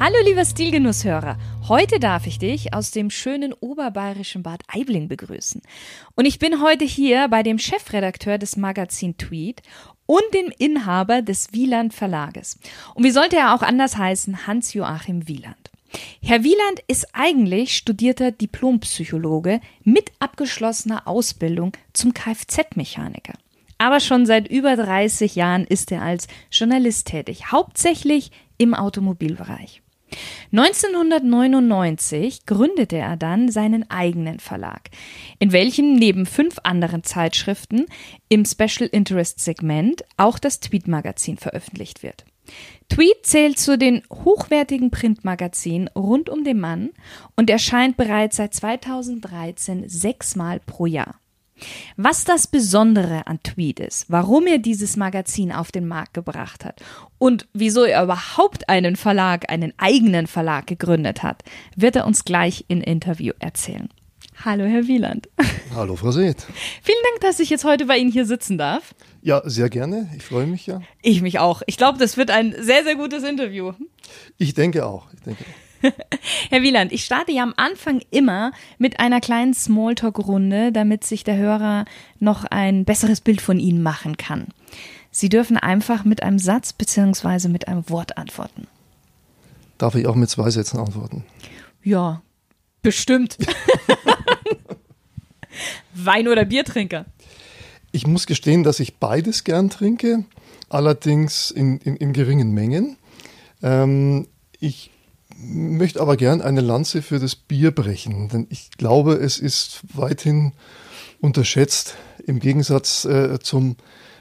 Hallo lieber Stilgenusshörer, heute darf ich dich aus dem schönen oberbayerischen Bad Aibling begrüßen. Und ich bin heute hier bei dem Chefredakteur des Magazin Tweet und dem Inhaber des Wieland Verlages. Und wie sollte er auch anders heißen, Hans-Joachim Wieland. Herr Wieland ist eigentlich studierter Diplompsychologe mit abgeschlossener Ausbildung zum Kfz-Mechaniker. Aber schon seit über 30 Jahren ist er als Journalist tätig, hauptsächlich im Automobilbereich. 1999 gründete er dann seinen eigenen Verlag, in welchem neben fünf anderen Zeitschriften im Special Interest Segment auch das Tweet-Magazin veröffentlicht wird. Tweet zählt zu den hochwertigen Printmagazinen rund um den Mann und erscheint bereits seit 2013 sechsmal pro Jahr. Was das Besondere an Tweed ist, warum er dieses Magazin auf den Markt gebracht hat und wieso er überhaupt einen Verlag, einen eigenen Verlag gegründet hat, wird er uns gleich im Interview erzählen. Hallo, Herr Wieland. Hallo, Frau Seeth. Vielen Dank, dass ich jetzt heute bei Ihnen hier sitzen darf. Ja, sehr gerne. Ich freue mich ja. Ich mich auch. Ich glaube, das wird ein sehr, sehr gutes Interview. Ich denke auch. Ich denke auch. Herr Wieland, ich starte ja am Anfang immer mit einer kleinen Smalltalk-Runde, damit sich der Hörer noch ein besseres Bild von Ihnen machen kann. Sie dürfen einfach mit einem Satz bzw. mit einem Wort antworten. Darf ich auch mit zwei Sätzen antworten? Ja, bestimmt. Wein- oder Biertrinker? Ich muss gestehen, dass ich beides gern trinke, allerdings in, in, in geringen Mengen. Ähm, ich möchte aber gern eine Lanze für das Bier brechen, denn ich glaube, es ist weithin unterschätzt im Gegensatz äh, zum,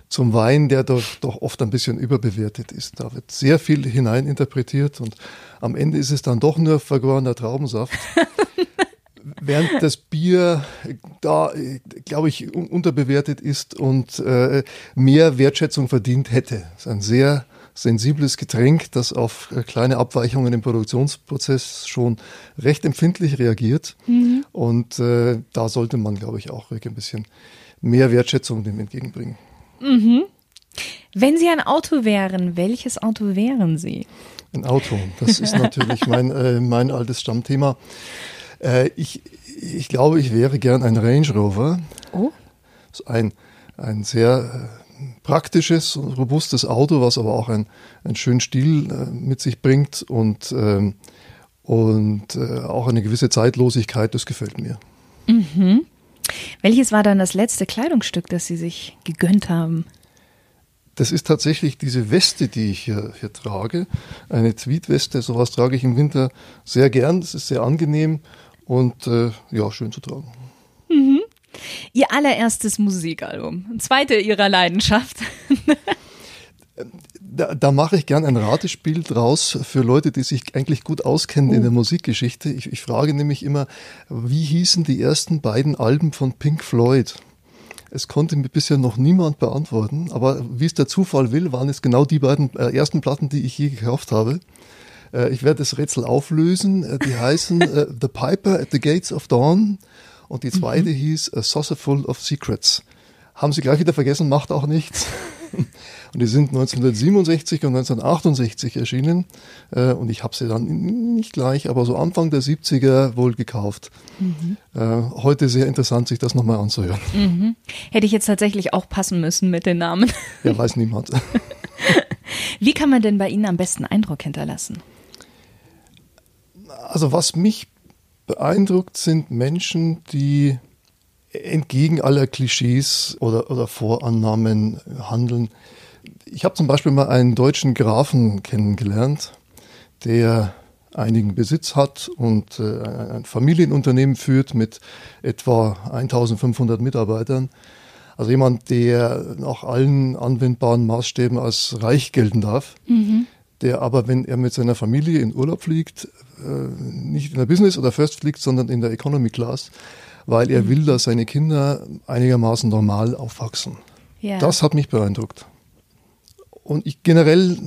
zum Wein, der doch, doch oft ein bisschen überbewertet ist. Da wird sehr viel hineininterpretiert und am Ende ist es dann doch nur vergorener Traubensaft. Während das Bier da, glaube ich, unterbewertet ist und äh, mehr Wertschätzung verdient hätte. Es ist ein sehr sensibles Getränk, das auf äh, kleine Abweichungen im Produktionsprozess schon recht empfindlich reagiert. Mhm. Und äh, da sollte man, glaube ich, auch wirklich ein bisschen mehr Wertschätzung dem entgegenbringen. Mhm. Wenn Sie ein Auto wären, welches Auto wären Sie? Ein Auto, das ist natürlich mein, äh, mein altes Stammthema. Äh, ich, ich glaube, ich wäre gern ein Range Rover. Oh. Ein, ein sehr praktisches, robustes Auto, was aber auch ein, einen schönen Stil äh, mit sich bringt und, ähm, und äh, auch eine gewisse Zeitlosigkeit, das gefällt mir. Mhm. Welches war dann das letzte Kleidungsstück, das Sie sich gegönnt haben? Das ist tatsächlich diese Weste, die ich hier, hier trage. Eine Tweetweste, sowas trage ich im Winter sehr gern. Das ist sehr angenehm und äh, ja, schön zu tragen. Ihr allererstes Musikalbum, zweite Ihrer Leidenschaft. Da, da, mache ich gern ein Ratespiel draus für Leute, die sich eigentlich gut auskennen oh. in der Musikgeschichte. Ich, ich, frage nämlich immer, wie hießen die ersten beiden Alben von Pink Floyd? Es konnte mir bisher noch niemand beantworten, aber wie es der Zufall will, waren es genau die beiden äh, ersten Platten, die ich je gekauft habe. Äh, ich werde das Rätsel auflösen. Äh, die heißen äh, The Piper at the Gates of Dawn und die zweite mhm. hieß A Saucer Full of Secrets. Haben sie gleich wieder vergessen, macht auch nichts. Und die sind 1967 und 1968 erschienen. Äh, und ich habe sie dann nicht gleich, aber so Anfang der 70er wohl gekauft. Mhm. Äh, heute sehr interessant, sich das nochmal anzuhören. Mhm. Hätte ich jetzt tatsächlich auch passen müssen mit den Namen. Ja, weiß niemand. Wie kann man denn bei Ihnen am besten Eindruck hinterlassen? Also was mich beeindruckt sind Menschen, die entgegen aller Klischees oder, oder Vorannahmen handeln. Ich habe zum Beispiel mal einen deutschen Grafen kennengelernt, der einigen Besitz hat und äh, ein Familienunternehmen führt mit etwa 1500 Mitarbeitern. Also jemand, der nach allen anwendbaren Maßstäben als reich gelten darf. Mhm der aber, wenn er mit seiner Familie in Urlaub fliegt, äh, nicht in der Business oder First fliegt, sondern in der Economy Class, weil er will, dass seine Kinder einigermaßen normal aufwachsen. Ja. Das hat mich beeindruckt. Und ich generell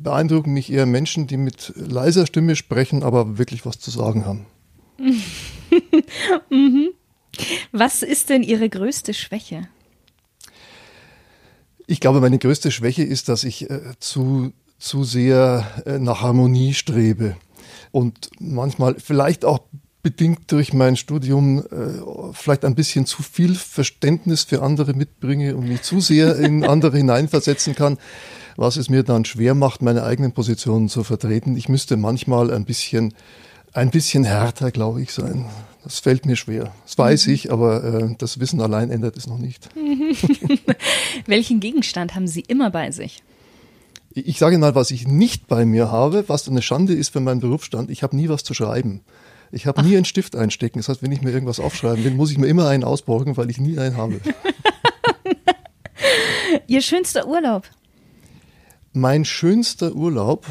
beeindrucken mich eher Menschen, die mit leiser Stimme sprechen, aber wirklich was zu sagen haben. mhm. Was ist denn Ihre größte Schwäche? Ich glaube, meine größte Schwäche ist, dass ich äh, zu, zu sehr äh, nach Harmonie strebe und manchmal vielleicht auch bedingt durch mein Studium äh, vielleicht ein bisschen zu viel Verständnis für andere mitbringe und mich zu sehr in andere hineinversetzen kann, was es mir dann schwer macht, meine eigenen Positionen zu vertreten. Ich müsste manchmal ein bisschen ein bisschen härter, glaube ich, sein. Das fällt mir schwer. Das weiß mhm. ich, aber äh, das Wissen allein ändert es noch nicht. Welchen Gegenstand haben Sie immer bei sich? Ich sage mal, was ich nicht bei mir habe, was eine Schande ist für meinen Berufsstand. Ich habe nie was zu schreiben. Ich habe nie einen Stift einstecken. Das heißt, wenn ich mir irgendwas aufschreiben will, muss ich mir immer einen ausborgen, weil ich nie einen habe. Ihr schönster Urlaub? Mein schönster Urlaub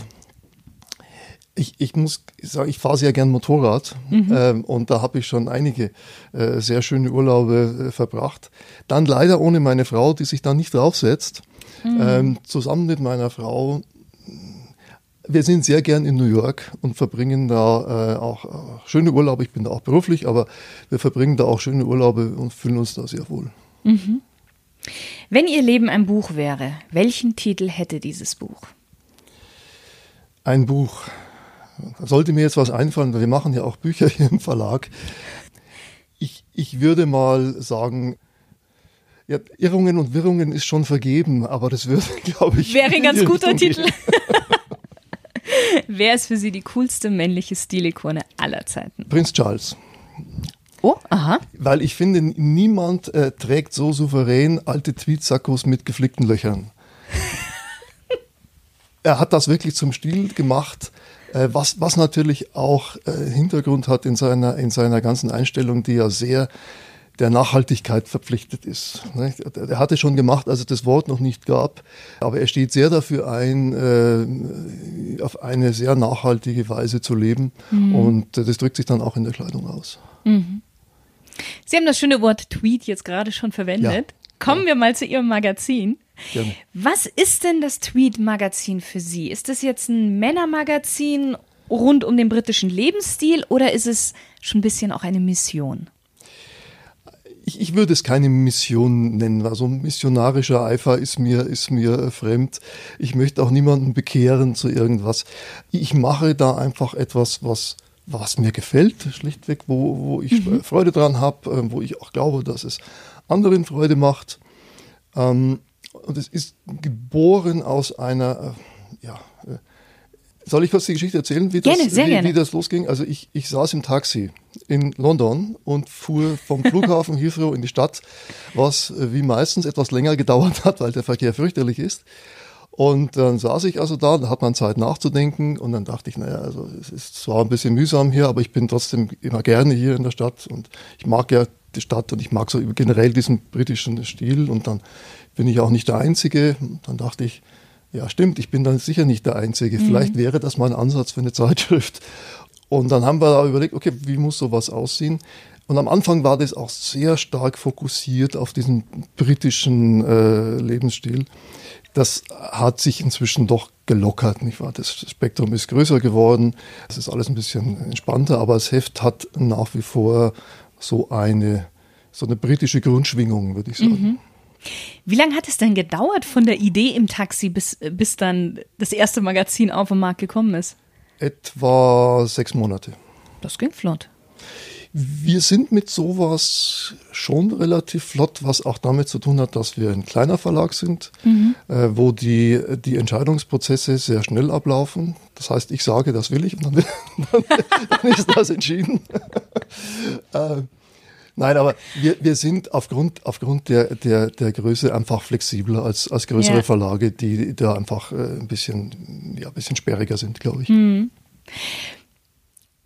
ich, ich muss sagen, ich fahre sehr gern Motorrad mhm. ähm, und da habe ich schon einige äh, sehr schöne Urlaube äh, verbracht. Dann leider ohne meine Frau, die sich da nicht draufsetzt. Mhm. Ähm, zusammen mit meiner Frau. Wir sind sehr gern in New York und verbringen da äh, auch äh, schöne Urlaube. Ich bin da auch beruflich, aber wir verbringen da auch schöne Urlaube und fühlen uns da sehr wohl. Mhm. Wenn Ihr Leben ein Buch wäre, welchen Titel hätte dieses Buch? Ein Buch. Da sollte mir jetzt was einfallen, weil wir machen ja auch Bücher hier im Verlag. Ich, ich würde mal sagen, ja, Irrungen und Wirrungen ist schon vergeben, aber das würde, glaube ich. Wäre ein ganz guter Titel. Wer ist für Sie die coolste männliche Stilikone aller Zeiten? Prinz Charles. Oh, aha. Weil ich finde, niemand äh, trägt so souverän alte Tweetsackos mit geflickten Löchern. er hat das wirklich zum Stil gemacht. Äh, was, was natürlich auch äh, Hintergrund hat in seiner, in seiner ganzen Einstellung, die ja sehr der Nachhaltigkeit verpflichtet ist. Er hatte schon gemacht, als es das Wort noch nicht gab, aber er steht sehr dafür ein, äh, auf eine sehr nachhaltige Weise zu leben mhm. und das drückt sich dann auch in der Kleidung aus. Mhm. Sie haben das schöne Wort Tweet jetzt gerade schon verwendet. Ja. Kommen wir mal zu Ihrem Magazin. Gerne. Was ist denn das Tweet-Magazin für Sie? Ist das jetzt ein Männermagazin rund um den britischen Lebensstil oder ist es schon ein bisschen auch eine Mission? Ich, ich würde es keine Mission nennen. Also missionarischer Eifer ist mir, ist mir fremd. Ich möchte auch niemanden bekehren zu irgendwas. Ich mache da einfach etwas, was was mir gefällt, schlichtweg, wo, wo ich mhm. Freude dran habe, äh, wo ich auch glaube, dass es anderen Freude macht. Ähm, und es ist geboren aus einer, äh, ja, äh, soll ich kurz die Geschichte erzählen, wie, gerne, das, wie, wie das losging? Also ich, ich saß im Taxi in London und fuhr vom Flughafen Heathrow in die Stadt, was äh, wie meistens etwas länger gedauert hat, weil der Verkehr fürchterlich ist. Und dann saß ich also da, da hat man Zeit nachzudenken und dann dachte ich, naja, also es ist zwar ein bisschen mühsam hier, aber ich bin trotzdem immer gerne hier in der Stadt und ich mag ja die Stadt und ich mag so generell diesen britischen Stil und dann bin ich auch nicht der Einzige. Dann dachte ich, ja stimmt, ich bin dann sicher nicht der Einzige. Mhm. Vielleicht wäre das mal ein Ansatz für eine Zeitschrift. Und dann haben wir da überlegt, okay, wie muss sowas aussehen? Und am Anfang war das auch sehr stark fokussiert auf diesen britischen äh, Lebensstil. Das hat sich inzwischen doch gelockert, nicht wahr? Das Spektrum ist größer geworden. Es ist alles ein bisschen entspannter, aber das Heft hat nach wie vor so eine, so eine britische Grundschwingung, würde ich sagen. Mhm. Wie lange hat es denn gedauert von der Idee im Taxi, bis, bis dann das erste Magazin auf den Markt gekommen ist? Etwa sechs Monate. Das ging flott. Wir sind mit sowas schon relativ flott, was auch damit zu tun hat, dass wir ein kleiner Verlag sind, mhm. äh, wo die, die Entscheidungsprozesse sehr schnell ablaufen. Das heißt, ich sage, das will ich und dann, dann, dann ist das entschieden. äh, Nein, aber wir, wir sind aufgrund, aufgrund der, der, der Größe einfach flexibler als, als größere ja. Verlage, die da einfach äh, ein bisschen, ja, ein bisschen sperriger sind, glaube ich. Mhm.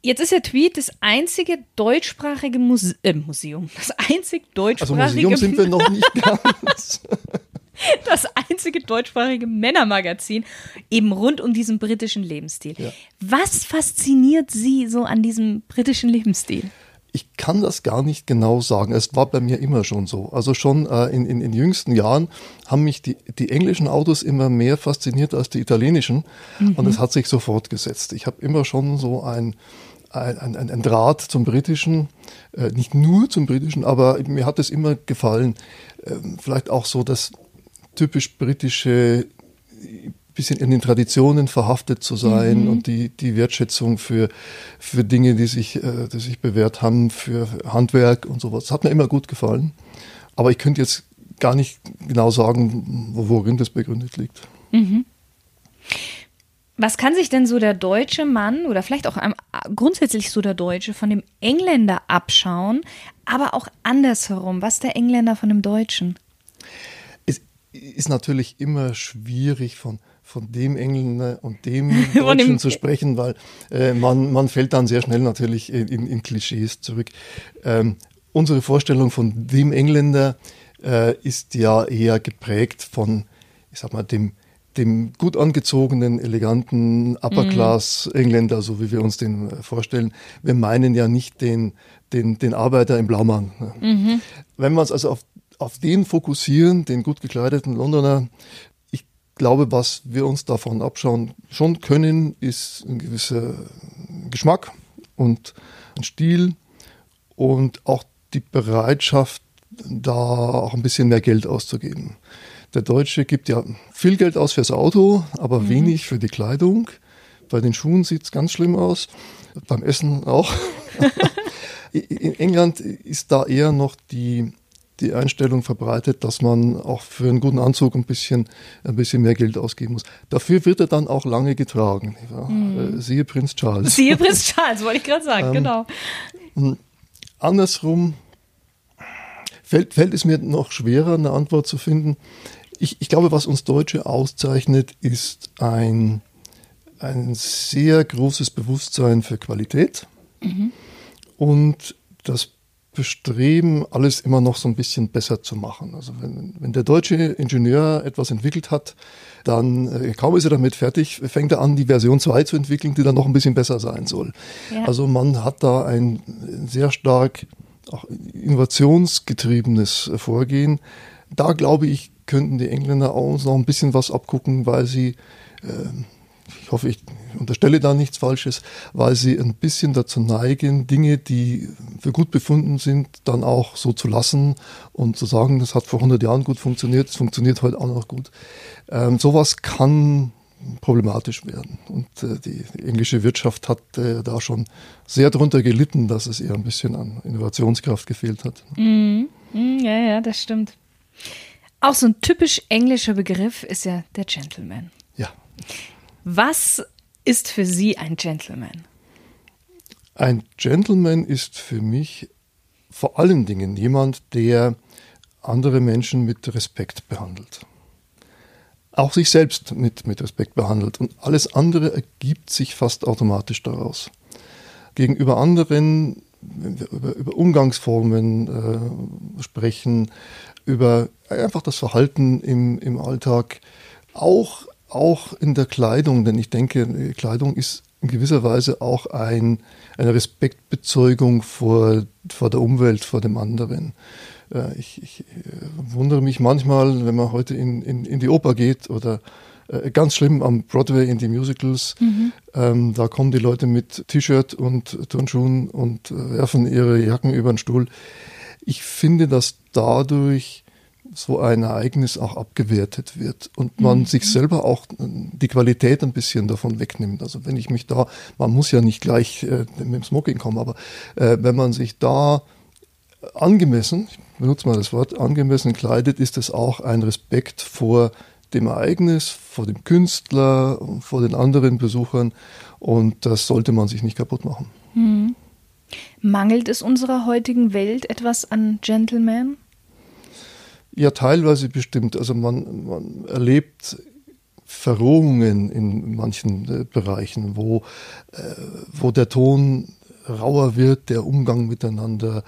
Jetzt ist der Tweet das einzige deutschsprachige Muse äh, Museum. Das einzig deutschsprachige. Also Museum sind wir noch nicht ganz. das einzige deutschsprachige Männermagazin, eben rund um diesen britischen Lebensstil. Ja. Was fasziniert Sie so an diesem britischen Lebensstil? Ich kann das gar nicht genau sagen. Es war bei mir immer schon so. Also schon äh, in, in, in jüngsten Jahren haben mich die, die englischen Autos immer mehr fasziniert als die italienischen. Mhm. Und es hat sich so fortgesetzt. Ich habe immer schon so ein, ein, ein, ein Draht zum britischen, äh, nicht nur zum britischen, aber mir hat es immer gefallen. Äh, vielleicht auch so das typisch britische bisschen in den Traditionen verhaftet zu sein mhm. und die, die Wertschätzung für, für Dinge, die sich, äh, die sich bewährt haben, für Handwerk und sowas. Das hat mir immer gut gefallen. Aber ich könnte jetzt gar nicht genau sagen, worin das begründet liegt. Mhm. Was kann sich denn so der deutsche Mann oder vielleicht auch grundsätzlich so der Deutsche von dem Engländer abschauen, aber auch andersherum? Was der Engländer von dem Deutschen? Es ist natürlich immer schwierig von von dem Engländer und dem Deutschen zu sprechen, weil äh, man, man fällt dann sehr schnell natürlich in, in Klischees zurück. Ähm, unsere Vorstellung von dem Engländer äh, ist ja eher geprägt von, ich sag mal, dem, dem gut angezogenen, eleganten Upper-Class-Engländer, mhm. so wie wir uns den äh, vorstellen. Wir meinen ja nicht den, den, den Arbeiter im Blaumann. Ne? Mhm. Wenn wir uns also auf, auf den fokussieren, den gut gekleideten Londoner, glaube, was wir uns davon abschauen schon können, ist ein gewisser Geschmack und ein Stil und auch die Bereitschaft, da auch ein bisschen mehr Geld auszugeben. Der Deutsche gibt ja viel Geld aus fürs Auto, aber mhm. wenig für die Kleidung. Bei den Schuhen sieht es ganz schlimm aus, beim Essen auch. In England ist da eher noch die die Einstellung verbreitet, dass man auch für einen guten Anzug ein bisschen, ein bisschen mehr Geld ausgeben muss. Dafür wird er dann auch lange getragen. Mhm. Siehe Prinz Charles. Siehe Prinz Charles, wollte ich gerade sagen, ähm, genau. Andersrum fällt, fällt es mir noch schwerer, eine Antwort zu finden. Ich, ich glaube, was uns Deutsche auszeichnet, ist ein, ein sehr großes Bewusstsein für Qualität mhm. und das bestreben, alles immer noch so ein bisschen besser zu machen. Also wenn, wenn der deutsche Ingenieur etwas entwickelt hat, dann äh, kaum ist er damit fertig, fängt er an, die Version 2 zu entwickeln, die dann noch ein bisschen besser sein soll. Ja. Also man hat da ein sehr stark auch innovationsgetriebenes Vorgehen. Da glaube ich, könnten die Engländer auch noch ein bisschen was abgucken, weil sie äh, ich hoffe, ich unterstelle da nichts Falsches, weil sie ein bisschen dazu neigen, Dinge, die für gut befunden sind, dann auch so zu lassen und zu sagen, das hat vor 100 Jahren gut funktioniert, es funktioniert heute auch noch gut. Ähm, sowas kann problematisch werden. Und äh, die, die, englische Wirtschaft hat äh, da schon sehr darunter gelitten, dass es ihr ein bisschen an Innovationskraft gefehlt hat. Mm, mm, ja, ja, das stimmt. Auch so ein typisch englischer Begriff ist ja der Gentleman. Ja. Was ist für Sie ein Gentleman? Ein Gentleman ist für mich vor allen Dingen jemand, der andere Menschen mit Respekt behandelt. Auch sich selbst mit, mit Respekt behandelt. Und alles andere ergibt sich fast automatisch daraus. Gegenüber anderen, wenn wir über, über Umgangsformen äh, sprechen, über einfach das Verhalten im, im Alltag, auch auch in der Kleidung, denn ich denke, Kleidung ist in gewisser Weise auch ein, eine Respektbezeugung vor, vor der Umwelt, vor dem anderen. Äh, ich, ich äh, wundere mich manchmal, wenn man heute in, in, in die Oper geht oder äh, ganz schlimm am Broadway in die Musicals. Mhm. Ähm, da kommen die Leute mit T-Shirt und Turnschuhen und werfen ihre Jacken über den Stuhl. Ich finde, dass dadurch so ein Ereignis auch abgewertet wird und man mhm. sich selber auch äh, die Qualität ein bisschen davon wegnimmt. Also wenn ich mich da, man muss ja nicht gleich äh, mit dem Smoking kommen, aber äh, wenn man sich da angemessen, ich benutze mal das Wort, angemessen kleidet, ist es auch ein Respekt vor dem Ereignis, vor dem Künstler, vor den anderen Besuchern und das sollte man sich nicht kaputt machen. Mhm. Mangelt es unserer heutigen Welt etwas an Gentlemen? Ja, teilweise bestimmt. Also man, man erlebt Verrohungen in manchen äh, Bereichen, wo, äh, wo der Ton rauer wird, der Umgang miteinander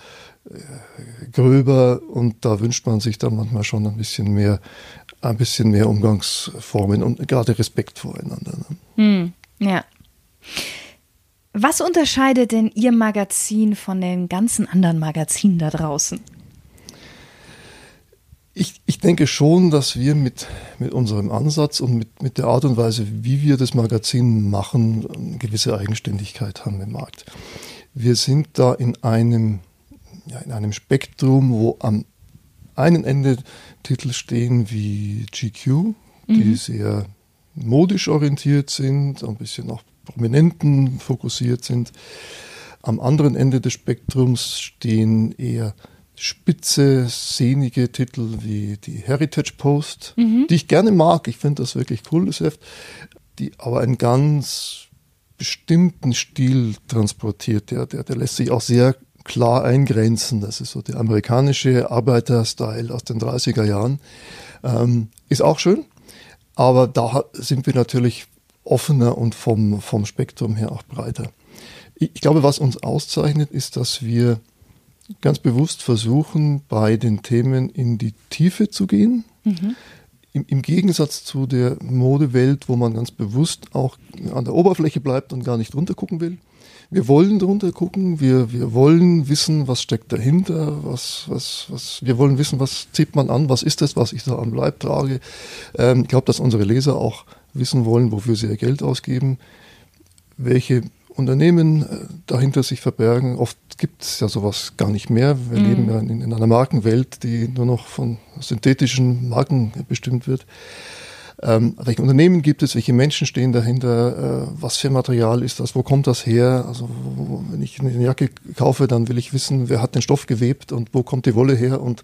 äh, gröber und da wünscht man sich dann manchmal schon ein bisschen mehr ein bisschen mehr Umgangsformen und gerade Respekt voreinander. Ne? Hm, ja. Was unterscheidet denn Ihr Magazin von den ganzen anderen Magazinen da draußen? Ich, ich denke schon, dass wir mit, mit unserem Ansatz und mit, mit der Art und Weise, wie wir das Magazin machen, eine gewisse Eigenständigkeit haben im Markt. Wir sind da in einem, ja, in einem Spektrum, wo am einen Ende Titel stehen wie GQ, mhm. die sehr modisch orientiert sind, ein bisschen auch Prominenten fokussiert sind. Am anderen Ende des Spektrums stehen eher spitze, sehnige Titel wie die Heritage Post, mhm. die ich gerne mag. Ich finde das wirklich cool, das Heft, die aber einen ganz bestimmten Stil transportiert. Der, der, der lässt sich auch sehr klar eingrenzen. Das ist so der amerikanische Arbeiter-Style aus den 30er Jahren. Ähm, ist auch schön, aber da sind wir natürlich offener und vom, vom Spektrum her auch breiter. Ich, ich glaube, was uns auszeichnet, ist, dass wir ganz bewusst versuchen, bei den Themen in die Tiefe zu gehen. Mhm. Im, Im, Gegensatz zu der Modewelt, wo man ganz bewusst auch an der Oberfläche bleibt und gar nicht runtergucken will. Wir wollen drunter gucken, wir, wir wollen wissen, was steckt dahinter, was, was, was, wir wollen wissen, was zieht man an, was ist das, was ich da am Leib trage. Ähm, ich glaube, dass unsere Leser auch wissen wollen, wofür sie ihr Geld ausgeben, welche Unternehmen äh, dahinter sich verbergen. Oft gibt es ja sowas gar nicht mehr. Wir mhm. leben ja in, in, einer Markenwelt, die nur noch von synthetischen Marken bestimmt wird. Ähm, welche Unternehmen gibt es, welche Menschen stehen dahinter, äh, was für Material ist das, wo kommt das her? Also wo, wenn ich eine Jacke kaufe, dann will ich wissen, wer hat den Stoff gewebt und wo kommt die Wolle her und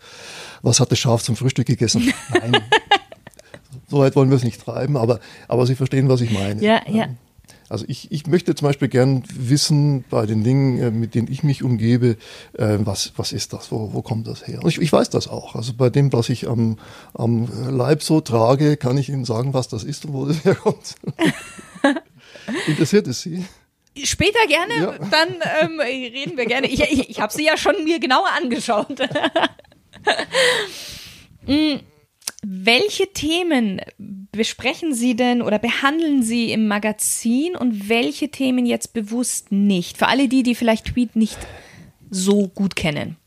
was hat das Schaf zum Frühstück gegessen? Nein, so weit wollen wir es nicht treiben, aber, aber Sie verstehen, was ich meine. Ja, ja. Ähm, also ich, ich möchte zum Beispiel gern wissen bei den Dingen, äh, mit denen ich mich umgebe, äh, was, was ist das, wo, wo kommt das her? Und ich, ich weiß das auch. Also bei dem, was ich am, am Leib so trage, kann ich Ihnen sagen, was das ist und wo das herkommt. Interessiert es Sie? Später gerne, ja. dann ähm, reden wir gerne. Ich, ich, ich habe sie ja schon mir genauer angeschaut. Welche Themen besprechen Sie denn oder behandeln Sie im Magazin und welche Themen jetzt bewusst nicht? Für alle die, die vielleicht Tweet nicht so gut kennen.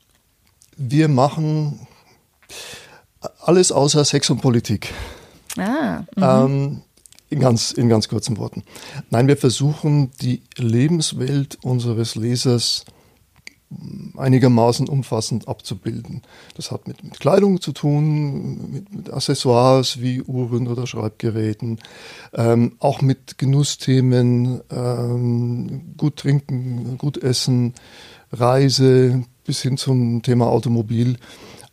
Wir machen alles außer Sex und Politik. Ah. Mhm. Ähm, in ganz, in ganz kurzen Worten. Nein, wir versuchen die Lebenswelt unseres Lesers einigermaßen umfassend abzubilden. Das hat mit, mit Kleidung zu tun, mit, mit, Accessoires wie Uhren oder Schreibgeräten, ähm, auch mit Genussthemen, ähm, gut trinken, gut essen, Reise bis hin zum Thema Automobil.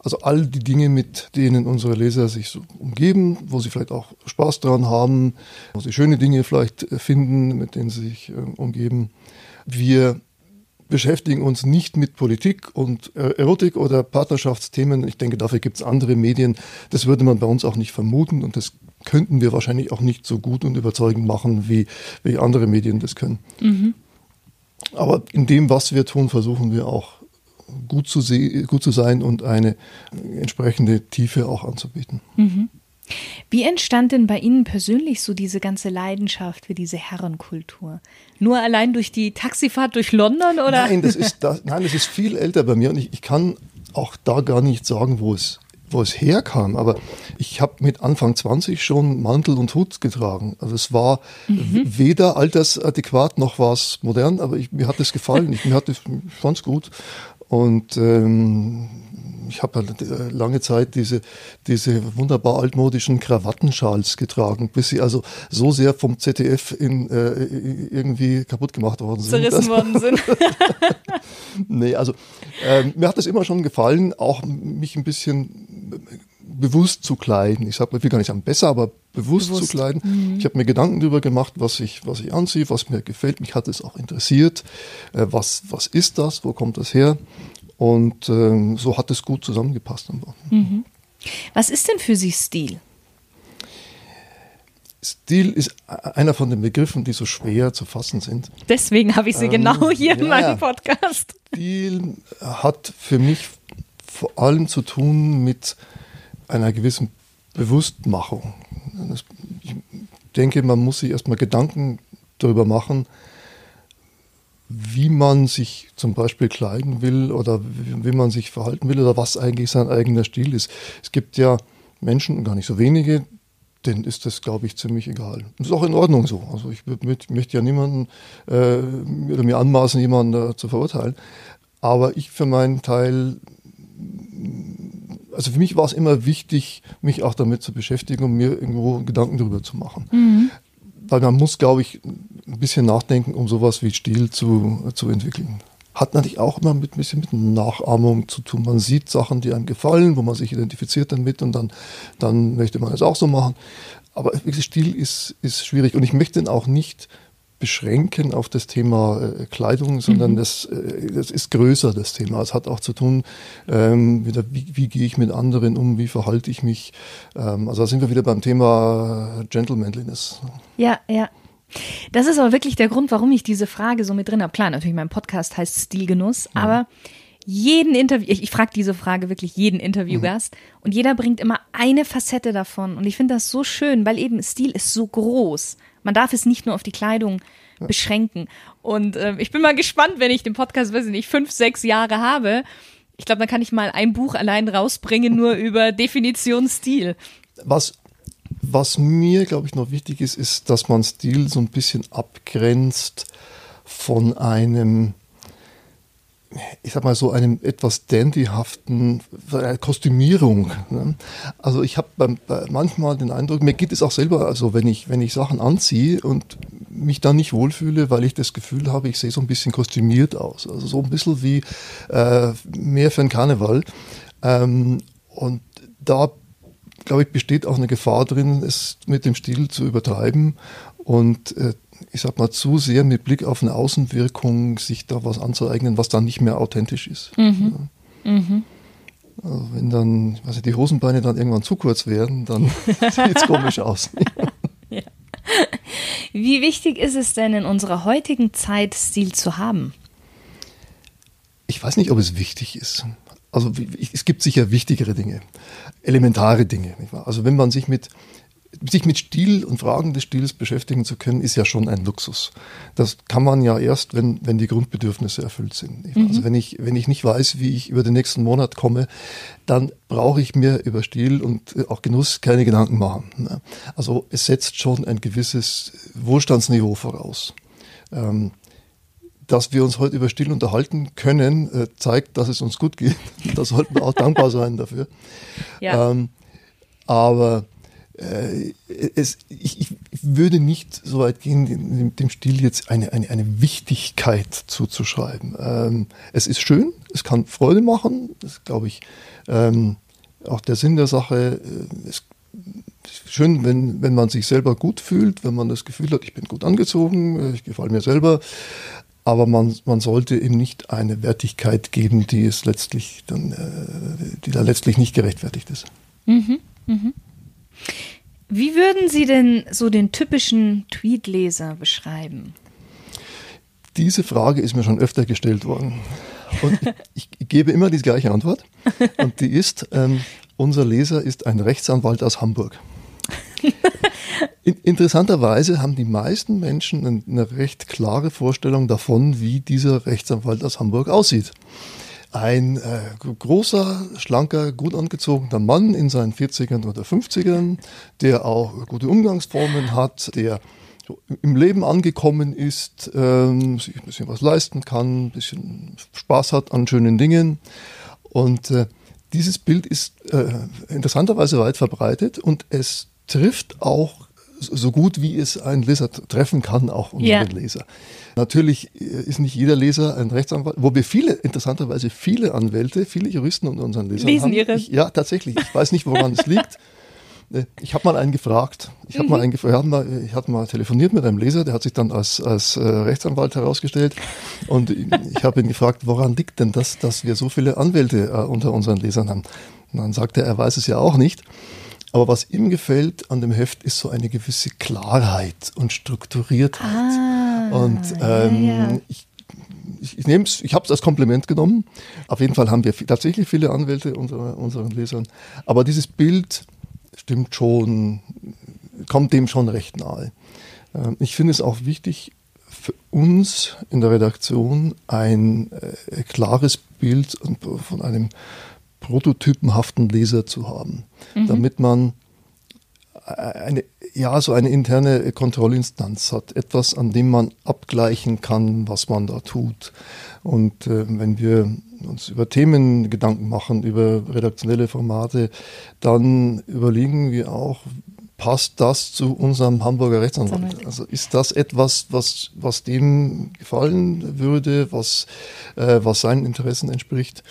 Also all die Dinge, mit denen unsere Leser sich so umgeben, wo sie vielleicht auch Spaß dran haben, wo sie schöne Dinge vielleicht finden, mit denen sie sich äh, umgeben. Wir beschäftigen uns nicht mit Politik und äh, Erotik oder Partnerschaftsthemen. Ich denke, dafür gibt es andere Medien. Das würde man bei uns auch nicht vermuten und das könnten wir wahrscheinlich auch nicht so gut und überzeugend machen, wie, wie andere Medien das können. Mhm. Aber in dem, was wir tun, versuchen wir auch gut zu, gut zu sein und eine entsprechende Tiefe auch anzubieten. Mhm. Wie entstand denn bei Ihnen persönlich so diese ganze Leidenschaft für diese Herrenkultur? Nur allein durch die Taxifahrt durch London oder? Nein, das ist, das, nein, das ist viel älter bei mir und ich, ich kann auch da gar nicht sagen, wo es, wo es herkam. Aber ich habe mit Anfang 20 schon Mantel und Hut getragen. Also es war mhm. weder altersadäquat noch war es modern, aber ich, mir hat es gefallen. Ich, ich fand es gut. Und ähm, ich habe halt äh, lange Zeit diese, diese wunderbar altmodischen Krawattenschals getragen, bis sie also so sehr vom ZDF in, äh, irgendwie kaputt gemacht worden sind. Zerrissen worden sind. nee, also äh, mir hat es immer schon gefallen, auch mich ein bisschen bewusst zu kleiden. Ich sage, ich will gar nicht sagen besser, aber bewusst, bewusst. zu kleiden. Mhm. Ich habe mir Gedanken darüber gemacht, was ich, was ich anziehe, was mir gefällt. Mich hat es auch interessiert. Äh, was, was ist das? Wo kommt das her? Und ähm, so hat es gut zusammengepasst. Mhm. Was ist denn für Sie Stil? Stil ist einer von den Begriffen, die so schwer zu fassen sind. Deswegen habe ich sie ähm, genau hier ja, in meinem Podcast. Stil hat für mich vor allem zu tun mit einer gewissen Bewusstmachung. Ich denke, man muss sich erstmal Gedanken darüber machen, wie man sich zum Beispiel kleiden will oder wie, man sich verhalten will oder was eigentlich sein eigener Stil ist. Es gibt ja Menschen, gar nicht so wenige, denen ist das, glaube ich, ziemlich egal. Das ist auch in Ordnung so. Also ich möchte ja niemanden äh, oder mir anmaßen, jemanden äh, zu verurteilen. Aber ich für meinen Teil, also für mich war es immer wichtig, mich auch damit zu beschäftigen und mir irgendwo Gedanken darüber zu machen. Mhm. Weil man muss, glaube ich, ein bisschen nachdenken, um sowas wie Stil zu, zu entwickeln. Hat natürlich auch immer mit, ein bisschen mit Nachahmung zu tun. Man sieht Sachen, die einem gefallen, wo man sich identifiziert damit und dann, dann möchte man es auch so machen. Aber Stil ist, ist schwierig und ich möchte ihn auch nicht beschränken auf das Thema äh, Kleidung, sondern mhm. das, äh, das ist größer, das Thema. Es hat auch zu tun, ähm, wieder, wie, wie gehe ich mit anderen um, wie verhalte ich mich. Ähm, also da sind wir wieder beim Thema Gentlemanliness. Ja, ja. Das ist aber wirklich der Grund, warum ich diese Frage so mit drin habe. Klar, natürlich, mein Podcast heißt Stilgenuss, mhm. aber jeden Interview, ich, ich frage diese Frage wirklich jeden Interviewgast mhm. und jeder bringt immer eine Facette davon. Und ich finde das so schön, weil eben Stil ist so groß. Man darf es nicht nur auf die Kleidung ja. beschränken. Und äh, ich bin mal gespannt, wenn ich den Podcast, weiß ich nicht, fünf, sechs Jahre habe. Ich glaube, dann kann ich mal ein Buch allein rausbringen, nur über Definition Stil. Was, was mir, glaube ich, noch wichtig ist, ist, dass man Stil so ein bisschen abgrenzt von einem ich sag mal so einem etwas dandyhaften Kostümierung. Ne? Also ich habe manchmal den Eindruck, mir geht es auch selber, also wenn ich wenn ich Sachen anziehe und mich dann nicht wohlfühle, weil ich das Gefühl habe, ich sehe so ein bisschen kostümiert aus, also so ein bisschen wie äh, mehr für ein Karneval. Ähm, und da glaube ich besteht auch eine Gefahr drin, es mit dem Stil zu übertreiben und äh, ich sag mal, zu sehr mit Blick auf eine Außenwirkung sich da was anzueignen, was dann nicht mehr authentisch ist. Mhm. Ja. Mhm. Also wenn dann, also die Hosenbeine dann irgendwann zu kurz werden, dann sieht es komisch aus. ja. Wie wichtig ist es denn in unserer heutigen Zeit, Stil zu haben? Ich weiß nicht, ob es wichtig ist. Also es gibt sicher wichtigere Dinge, elementare Dinge. Also wenn man sich mit sich mit Stil und Fragen des Stils beschäftigen zu können, ist ja schon ein Luxus. Das kann man ja erst, wenn, wenn die Grundbedürfnisse erfüllt sind. Mhm. Also wenn ich, wenn ich nicht weiß, wie ich über den nächsten Monat komme, dann brauche ich mir über Stil und äh, auch Genuss keine Gedanken machen. Ne? Also es setzt schon ein gewisses Wohlstandsniveau voraus. Ähm, dass wir uns heute über Stil unterhalten können, äh, zeigt, dass es uns gut geht. da sollten wir auch dankbar sein dafür. Ja. Ähm, aber äh, es, ich, ich, würde nicht so weit gehen, dem, dem Stil jetzt eine, eine, eine Wichtigkeit zuzuschreiben. Ähm, es ist schön, es kann Freude machen, das glaube ich ähm, auch der Sinn der Sache. Äh, es ist schön, wenn, wenn man sich selber gut fühlt, wenn man das Gefühl hat, ich bin gut angezogen, äh, ich gefalle mir selber. Aber man, man sollte ihm nicht eine Wertigkeit geben, die es letztlich dann, äh, die da letztlich nicht gerechtfertigt ist. Mhm, mhm. Wie würden Sie denn so den typischen Tweetleser beschreiben? Diese Frage ist mir schon öfter gestellt worden. Und ich, ich gebe immer die gleiche Antwort. Und die ist, ähm, unser Leser ist ein Rechtsanwalt aus Hamburg. In, interessanterweise haben die meisten Menschen eine recht klare Vorstellung davon, wie dieser Rechtsanwalt aus Hamburg aussieht ein äh, großer, schlanker, gut angezogener Mann in seinen 40ern oder 50ern, der auch gute Umgangsformen hat, der im Leben angekommen ist, ähm, sich ein bisschen was leisten kann, ein bisschen Spaß hat an schönen Dingen. Und äh, dieses Bild ist äh, interessanterweise weit verbreitet und es trifft auch so gut wie es ein Leser treffen kann, auch unseren ja. Leser. Natürlich äh, ist nicht jeder Leser ein Rechtsanwalt, wo wir viele, interessanterweise viele Anwälte, viele Juristen unter unseren Lesern Lesen haben. Ihre? Ich, ja, tatsächlich. Ich weiß nicht, woran es liegt. Äh, ich habe mal einen gefragt. Ich habe mhm. mal, einen gefragt, ich hatte mal telefoniert mit einem Leser, der hat sich dann als, als äh, Rechtsanwalt herausgestellt. Und ich habe ihn gefragt, woran liegt denn das, dass wir so viele Anwälte äh, unter unseren Lesern haben? Und dann sagte er, er weiß es ja auch nicht. Aber was ihm gefällt an dem Heft ist so eine gewisse Klarheit und Strukturiertheit. Ah, und ähm, ja, ja. ich, ich, ich nehme es, ich habe es als Kompliment genommen. Auf jeden Fall haben wir tatsächlich viele Anwälte unter unseren Lesern. Aber dieses Bild stimmt schon, kommt dem schon recht nahe. Ähm, ich finde es auch wichtig, für uns in der Redaktion ein äh, klares Bild von einem prototypenhaften Leser zu haben, mhm. damit man eine, ja, so eine interne Kontrollinstanz hat, etwas, an dem man abgleichen kann, was man da tut. Und äh, wenn wir uns über Themen Gedanken machen, über redaktionelle Formate, dann überlegen wir auch, passt das zu unserem Hamburger Rechtsanwalt? Also ist das etwas, was, was dem gefallen würde, was, äh, was seinen Interessen entspricht?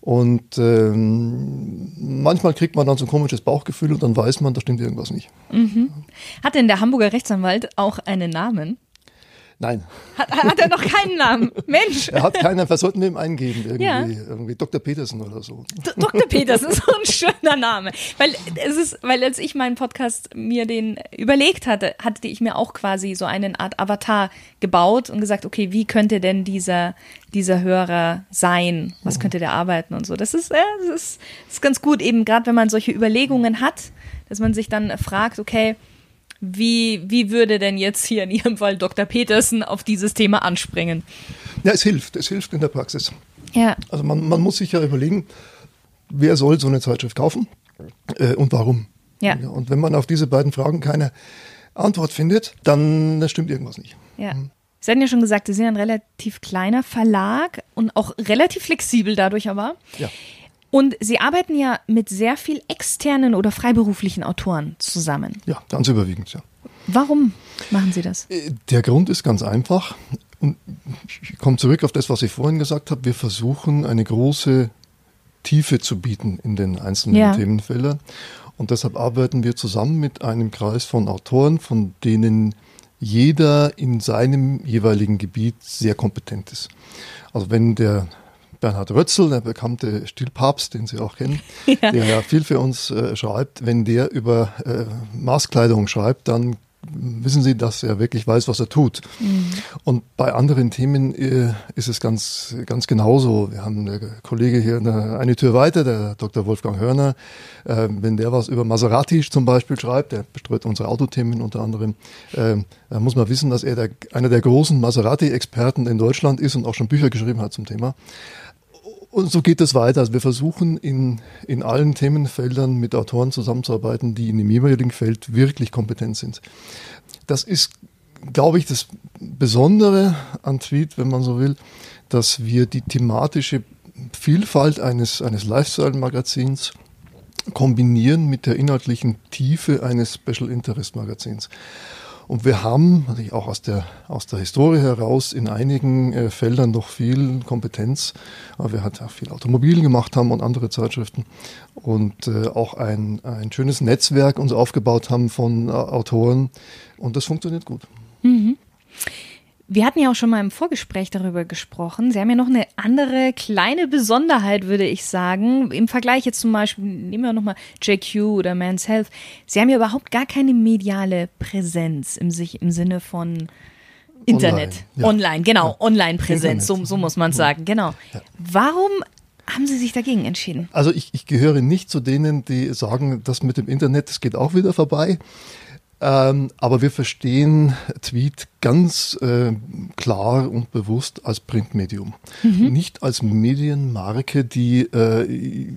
Und ähm, manchmal kriegt man dann so ein komisches Bauchgefühl und dann weiß man, da stimmt irgendwas nicht. Mhm. Hat denn der Hamburger Rechtsanwalt auch einen Namen? Nein. Hat, hat, er noch keinen Namen? Mensch. Er hat keinen, wir sollten ihm eingeben, irgendwie, ja. irgendwie Dr. Petersen oder so. D Dr. Petersen, so ein schöner Name. Weil es ist, weil als ich meinen Podcast mir den überlegt hatte, hatte ich mir auch quasi so eine Art Avatar gebaut und gesagt, okay, wie könnte denn dieser, dieser Hörer sein? Was könnte der arbeiten und so? Das ist, äh, das ist, das ist ganz gut, eben gerade wenn man solche Überlegungen hat, dass man sich dann fragt, okay, wie, wie würde denn jetzt hier in Ihrem Fall Dr. Petersen auf dieses Thema anspringen? Ja, es hilft. Es hilft in der Praxis. Ja. Also man, man muss sich ja überlegen, wer soll so eine Zeitschrift kaufen äh, und warum. Ja. ja. Und wenn man auf diese beiden Fragen keine Antwort findet, dann stimmt irgendwas nicht. Ja. Mhm. Sie hatten ja schon gesagt, Sie sind ein relativ kleiner Verlag und auch relativ flexibel dadurch aber. Ja. Und Sie arbeiten ja mit sehr viel externen oder freiberuflichen Autoren zusammen. Ja, ganz überwiegend, ja. Warum machen Sie das? Äh, der Grund ist ganz einfach. Und ich komme zurück auf das, was ich vorhin gesagt habe. Wir versuchen eine große Tiefe zu bieten in den einzelnen ja. Themenfeldern. Und deshalb arbeiten wir zusammen mit einem Kreis von Autoren, von denen jeder in seinem jeweiligen Gebiet sehr kompetent ist. Also wenn der Bernhard Rötzel, der bekannte Stilpapst, den Sie auch kennen, ja. der ja viel für uns äh, schreibt. Wenn der über äh, Maßkleidung schreibt, dann wissen Sie, dass er wirklich weiß, was er tut. Mhm. Und bei anderen Themen äh, ist es ganz, ganz genauso. Wir haben einen Kollege hier eine, eine Tür weiter, der Dr. Wolfgang Hörner. Äh, wenn der was über Maserati zum Beispiel schreibt, der bestreut unsere Autothemen unter anderem, äh, da muss man wissen, dass er der, einer der großen Maserati-Experten in Deutschland ist und auch schon Bücher geschrieben hat zum Thema. Und so geht es weiter. Also wir versuchen in, in allen Themenfeldern mit Autoren zusammenzuarbeiten, die in dem jeweiligen Feld wirklich kompetent sind. Das ist, glaube ich, das Besondere an Tweet, wenn man so will, dass wir die thematische Vielfalt eines, eines Lifestyle-Magazins kombinieren mit der inhaltlichen Tiefe eines Special Interest Magazins. Und wir haben natürlich auch aus der, aus der Historie heraus in einigen äh, Feldern noch viel Kompetenz, weil wir halt auch viel Automobil gemacht haben und andere Zeitschriften und äh, auch ein, ein schönes Netzwerk uns aufgebaut haben von äh, Autoren und das funktioniert gut. Mhm. Wir hatten ja auch schon mal im Vorgespräch darüber gesprochen. Sie haben ja noch eine andere kleine Besonderheit, würde ich sagen. Im Vergleich jetzt zum Beispiel, nehmen wir nochmal JQ oder Man's Health. Sie haben ja überhaupt gar keine mediale Präsenz im, sich, im Sinne von Internet. Online, ja. Online genau. Ja. Online-Präsenz, so, so, muss man sagen. Genau. Ja. Warum haben Sie sich dagegen entschieden? Also ich, ich gehöre nicht zu denen, die sagen, das mit dem Internet, das geht auch wieder vorbei. Ähm, aber wir verstehen Tweet ganz äh, klar und bewusst als Printmedium. Mhm. Nicht als Medienmarke, die äh,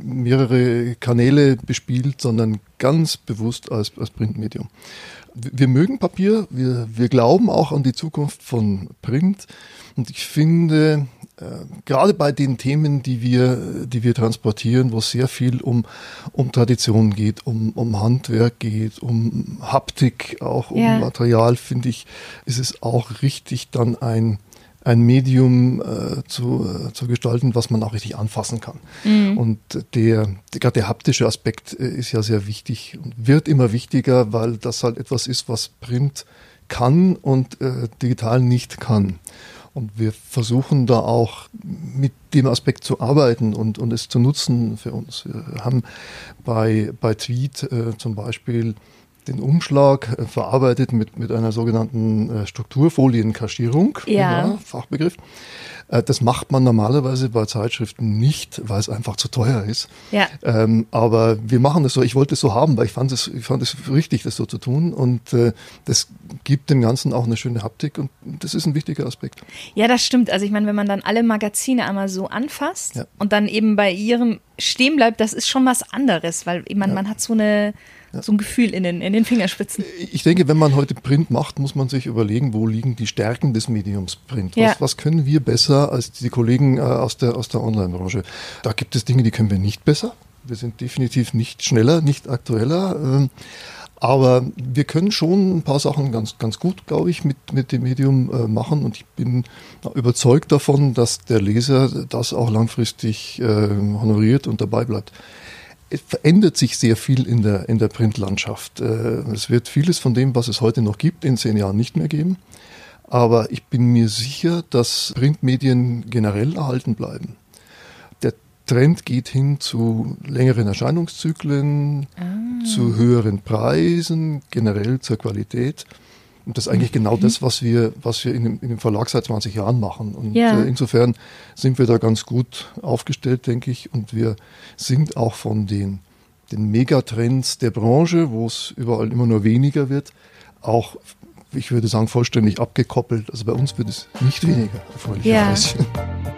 mehrere Kanäle bespielt, sondern ganz bewusst als, als Printmedium. Wir mögen Papier, wir, wir glauben auch an die Zukunft von Print. Und ich finde, gerade bei den Themen, die wir, die wir transportieren, wo es sehr viel um, um Tradition geht, um, um Handwerk geht, um Haptik, auch um ja. Material, finde ich, ist es auch richtig, dann ein, ein Medium äh, zu, äh, zu gestalten, was man auch richtig anfassen kann. Mhm. Und der, gerade der haptische Aspekt äh, ist ja sehr wichtig und wird immer wichtiger, weil das halt etwas ist, was Print kann und äh, digital nicht kann. Und wir versuchen da auch mit dem Aspekt zu arbeiten und, und es zu nutzen für uns. Wir haben bei, bei Tweet äh, zum Beispiel den Umschlag äh, verarbeitet mit, mit einer sogenannten äh, Strukturfolienkaschierung, ja. Fachbegriff. Äh, das macht man normalerweise bei Zeitschriften nicht, weil es einfach zu teuer ist. Ja. Ähm, aber wir machen das so. Ich wollte es so haben, weil ich fand es, ich fand es richtig, das so zu tun. Und äh, das gibt dem Ganzen auch eine schöne Haptik und das ist ein wichtiger Aspekt. Ja, das stimmt. Also ich meine, wenn man dann alle Magazine einmal so anfasst ja. und dann eben bei ihrem stehen bleibt, das ist schon was anderes, weil man, ja. man hat so eine ja. So ein Gefühl in den, in den Fingerspitzen. Ich denke, wenn man heute Print macht, muss man sich überlegen, wo liegen die Stärken des Mediums Print? Was, ja. was können wir besser als die Kollegen äh, aus der, aus der Online-Branche? Da gibt es Dinge, die können wir nicht besser. Wir sind definitiv nicht schneller, nicht aktueller. Ähm, aber wir können schon ein paar Sachen ganz, ganz gut, glaube ich, mit, mit dem Medium äh, machen. Und ich bin überzeugt davon, dass der Leser das auch langfristig äh, honoriert und dabei bleibt verändert sich sehr viel in der, in der Printlandschaft. Äh, es wird vieles von dem, was es heute noch gibt, in zehn Jahren nicht mehr geben. Aber ich bin mir sicher, dass Printmedien generell erhalten bleiben. Der Trend geht hin zu längeren Erscheinungszyklen, ah. zu höheren Preisen, generell zur Qualität. Und das ist eigentlich genau mhm. das, was wir, was wir in dem, in dem Verlag seit 20 Jahren machen. Und ja. äh, insofern sind wir da ganz gut aufgestellt, denke ich. Und wir sind auch von den, den Megatrends der Branche, wo es überall immer nur weniger wird, auch, ich würde sagen, vollständig abgekoppelt. Also bei uns wird es nicht weniger, erfreulicherweise. Ja.